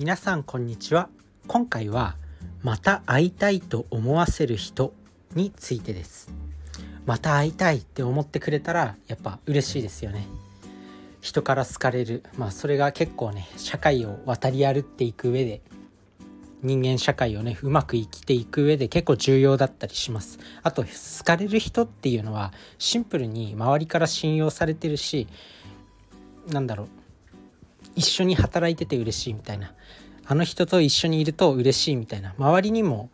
皆さんこんにちは。今回はまた会いたいと思わせる人についてです。また会いたいって思ってくれたらやっぱ嬉しいですよね。人から好かれる。まあそれが結構ね社会を渡り歩っていく上で人間社会をねうまく生きていく上で結構重要だったりします。あと好かれる人っていうのはシンプルに周りから信用されてるしなんだろう。一緒に働いてて嬉しいみたいな。あの人と一緒にいると嬉しいみたいな。周りにも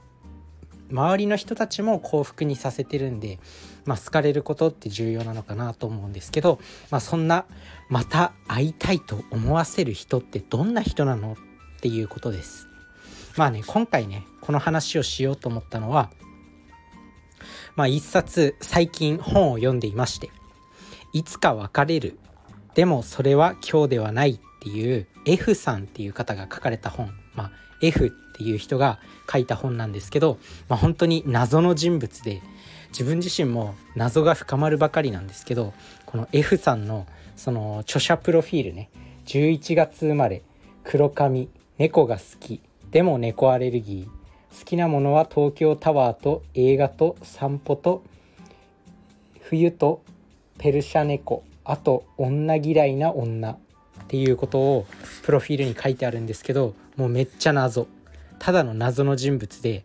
周りの人たちも幸福にさせてるんで、まあ、好かれることって重要なのかなと思うんですけど、まあ、そんなまた会いたいと思わせる人ってどんな人なのっていうことです。まあね今回ねこの話をしようと思ったのはまあ一冊最近本を読んでいまして「いつか別れる。でもそれは今日ではない」ていう F さんっていう方が書かれた本。まあ F っていう人が書いた本なんですけど、まあ、本当に謎の人物で自分自身も謎が深まるばかりなんですけどこの F さんのその著者プロフィールね11月生まれ黒髪猫が好きでも猫アレルギー好きなものは東京タワーと映画と散歩と冬とペルシャ猫あと女嫌いな女。っていうことをプロフィールに書いてあるんですけどもうめっちゃ謎。ただの謎の人物で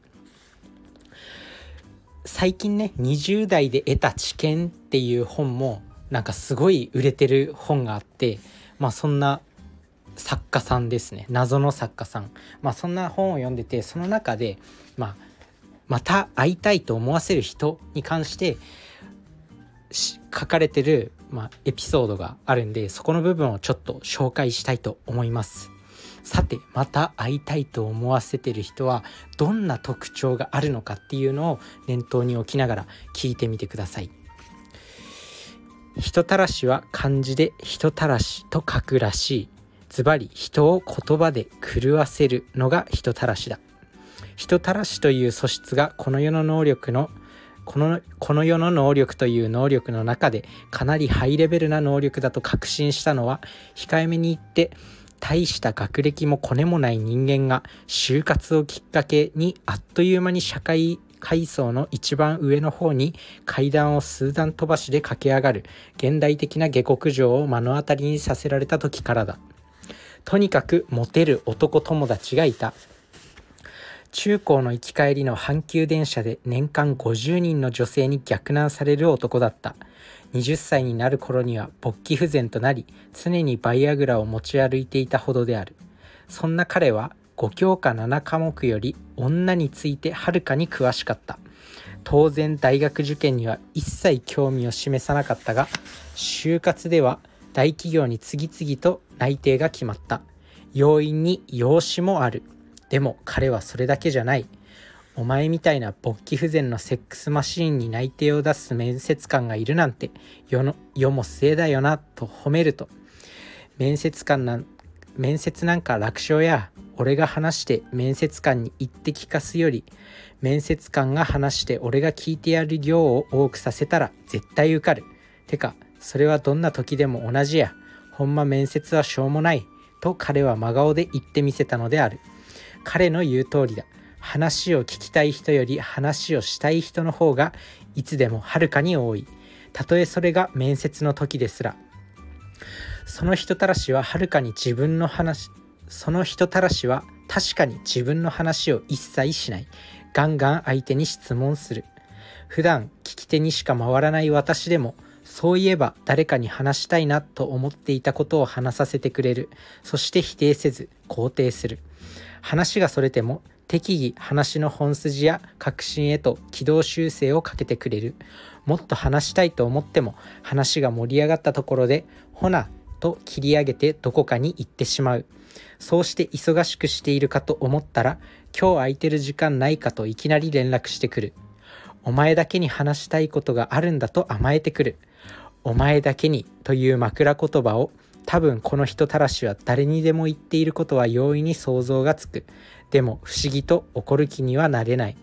最近ね20代で得た知見っていう本もなんかすごい売れてる本があってまあそんな作家さんですね。謎の作家さん。まあそんな本を読んでてその中でまあまた会いたいと思わせる人に関して書かれてる、まあ、エピソードがあるんでそこの部分をちょっと紹介したいと思います。さてまた会いたいと思わせてる人はどんな特徴があるのかっていうのを念頭に置きながら聞いてみてください。人たらしは漢字で人たらしと書くらしい。ズバリ人を言葉で狂わせるのが人たらしだ。人たらしという素質がこの世の能力のこのこの世の能力という能力の中でかなりハイレベルな能力だと確信したのは控えめに言って大した学歴もコネもない人間が就活をきっかけにあっという間に社会階層の一番上の方に階段を数段飛ばしで駆け上がる現代的な下克上を目の当たりにさせられた時からだ。とにかくモテる男友達がいた中高の行き帰りの阪急電車で年間50人の女性に逆難される男だった。20歳になる頃には勃起不全となり常にバイアグラを持ち歩いていたほどである。そんな彼は5教科7科目より女についてはるかに詳しかった。当然大学受験には一切興味を示さなかったが就活では大企業に次々と内定が決まった。要因に養子もある。でも彼はそれだけじゃないお前みたいな勃起不全のセックスマシーンに内定を出す面接官がいるなんて世の世も末だよなと褒めると面接官なん面接なんか楽勝や俺が話して面接官に言って聞かすより面接官が話して俺が聞いてやる量を多くさせたら絶対受かるてかそれはどんな時でも同じや。ほんま面接はしょうもない。と彼は真顔で言ってみせたのである。彼の言う通りだ。話を聞きたい人より話をしたい人の方がいつでもはるかに多い。たとえそれが面接の時ですら。その人たらしははるかに自分の話、その人たらしは確かに自分の話を一切しない。ガンガン相手に質問する。普段聞き手にしか回らない私でもそういえば誰かに話したいなと思っていたことを話させてくれる。そして否定せず肯定する。話がそれても適宜話の本筋や確信へと軌道修正をかけてくれる。もっと話したいと思っても話が盛り上がったところでほなと切り上げてどこかに行ってしまう。そうして忙しくしているかと思ったら今日空いてる時間ないかといきなり連絡してくる。お前だけに話したいことがあるんだと甘えてくる。お前だけにという枕言葉を多分この人たらしは誰にでも言っていることは容易に想像がつく。でも不思議と怒る気にはなれない。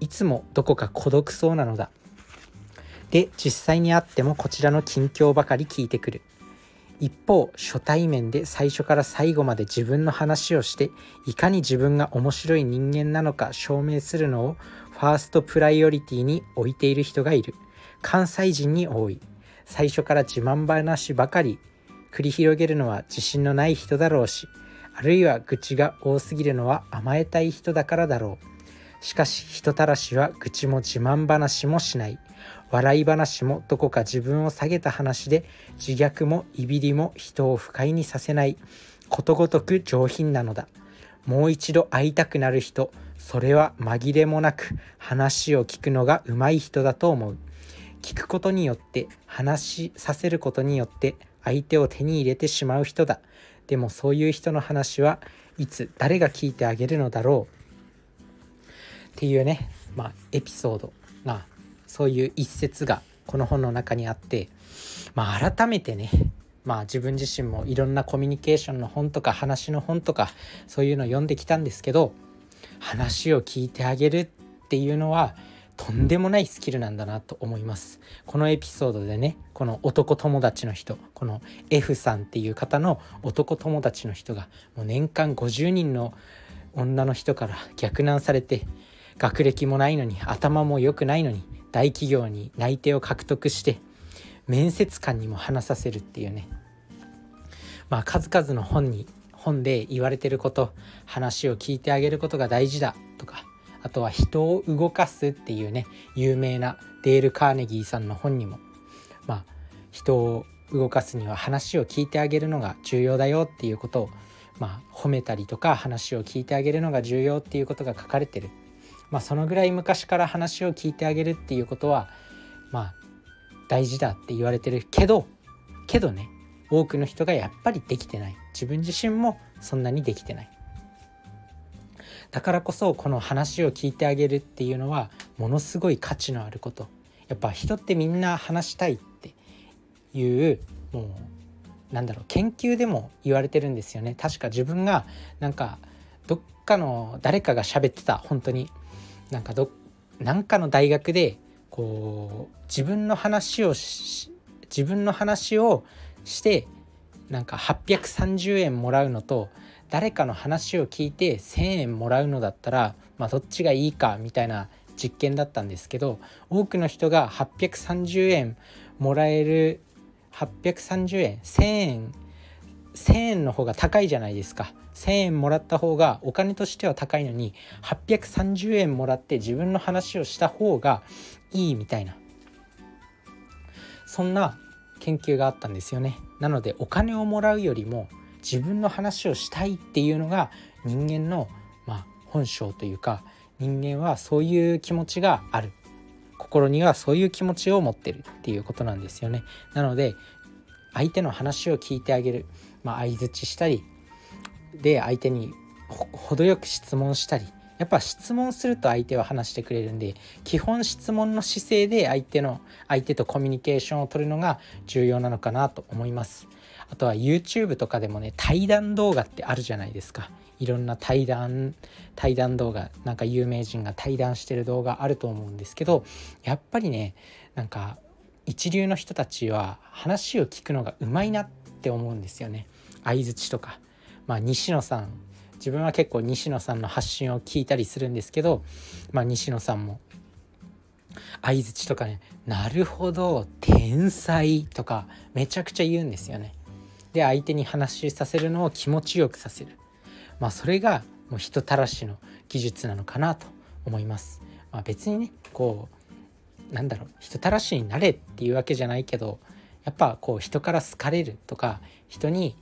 いつもどこか孤独そうなのだ。で、実際に会ってもこちらの近況ばかり聞いてくる。一方初対面で最初から最後まで自分の話をしていかに自分が面白い人間なのか証明するのをファーストプライオリティに置いている人がいる関西人に多い最初から自慢話ばかり繰り広げるのは自信のない人だろうしあるいは愚痴が多すぎるのは甘えたい人だからだろう。しかし人たらしは愚痴も自慢話もしない。笑い話もどこか自分を下げた話で自虐もいびりも人を不快にさせない。ことごとく上品なのだ。もう一度会いたくなる人それは紛れもなく話を聞くのが上手い人だと思う。聞くことによって話させることによって相手を手に入れてしまう人だ。でもそういう人の話はいつ誰が聞いてあげるのだろう。っていうねまあエピソードがそういう一節がこの本の中にあってまあ改めてねまあ自分自身もいろんなコミュニケーションの本とか話の本とかそういうのを読んできたんですけど話を聞いてあげるっていうのはとんでもないスキルなんだなと思います。このエピソードでねこの男友達の人この F さんっていう方の男友達の人がもう年間50人の女の人から逆難されて学歴もないのに頭も良くないのに大企業に内定を獲得して面接官にも話させるっていうね。まあ数々の本に本で言われてること話を聞いてあげることが大事だとかあとは人を動かすっていうね有名なデール・カーネギーさんの本にもまあ人を動かすには話を聞いてあげるのが重要だよっていうことをまあ褒めたりとか話を聞いてあげるのが重要っていうことが書かれてる。まあそのぐらい昔から話を聞いてあげるっていうことはまあ大事だって言われてるけどけどね多くの人がやっぱりできてない。自分自身もそんなにできてない。だからこそこの話を聞いてあげるっていうのはものすごい価値のあること。やっぱ人ってみんな話したいっていうもうなんだろう研究でも言われてるんですよね。確か自分がなんかどっかの誰かが喋ってた本当に。なんかどなんかの大学でこう自分の話を自分の話をしてなんか830円もらうのと誰かの話を聞いて1,000円もらうのだったら、まあ、どっちがいいかみたいな実験だったんですけど多くの人が830円もらえる830円1,000円1,000円の方が高いじゃないですか。1,000円もらった方がお金としては高いのに830円もらって自分の話をした方がいいみたいな。そんな研究があったんですよね。なのでお金をもらうよりも自分の話をしたいっていうのが人間の、まあ、本性というか人間はそういう気持ちがある。心にはそういう気持ちを持ってるっていうことなんですよね。なので相手の話を聞いてあげる、まあ、相づちしたりで相手に程よく質問したり。やっぱ質問すると相手は話してくれるんで基本質問の姿勢で相手の相手とコミュニケーションを取るのが重要なのかなと思います。あとは YouTube とかでもね対談動画ってあるじゃないですか。いろんな対談対談動画なんか有名人が対談してる動画あると思うんですけどやっぱりねなんか一流の人たちは話を聞くのがうまいなって思うんですよね。相づちとか。まあ西野さん。自分は結構西野さんの発信を聞いたりするんですけど、まあ、西野さんも相づちとかね「なるほど天才」とかめちゃくちゃ言うんですよね。で相手に話しさせるのを気持ちよくさせるまあそれがもう人たらしの技術なのかなと思います。まあ、別にねこうなんだろう人たらしになれっていうわけじゃないけどやっぱこう人から好かれるとか人に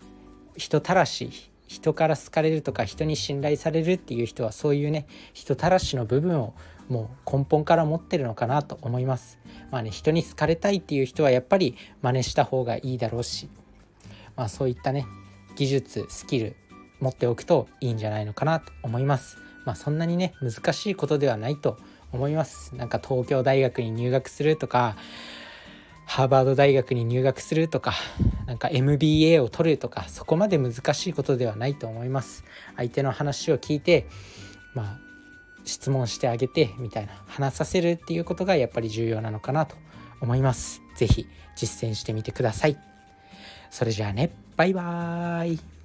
人たらし人から好かれるとか人に信頼されるっていう人はそういうね人たらしの部分をもう根本から持ってるのかなと思います。まあね人に好かれたいっていう人はやっぱり真似した方がいいだろうしまあ、そういったね技術スキル持っておくといいんじゃないのかなと思います。まあ、そんなにね難しいことではないと思います。なんか東京大学に入学するとかハーバード大学に入学するとかなんか MBA を取るとかそこまで難しいことではないと思います。相手の話を聞いてまあ質問してあげてみたいな話させるっていうことがやっぱり重要なのかなと思います。是非実践してみてください。それじゃあね。バイバーイ。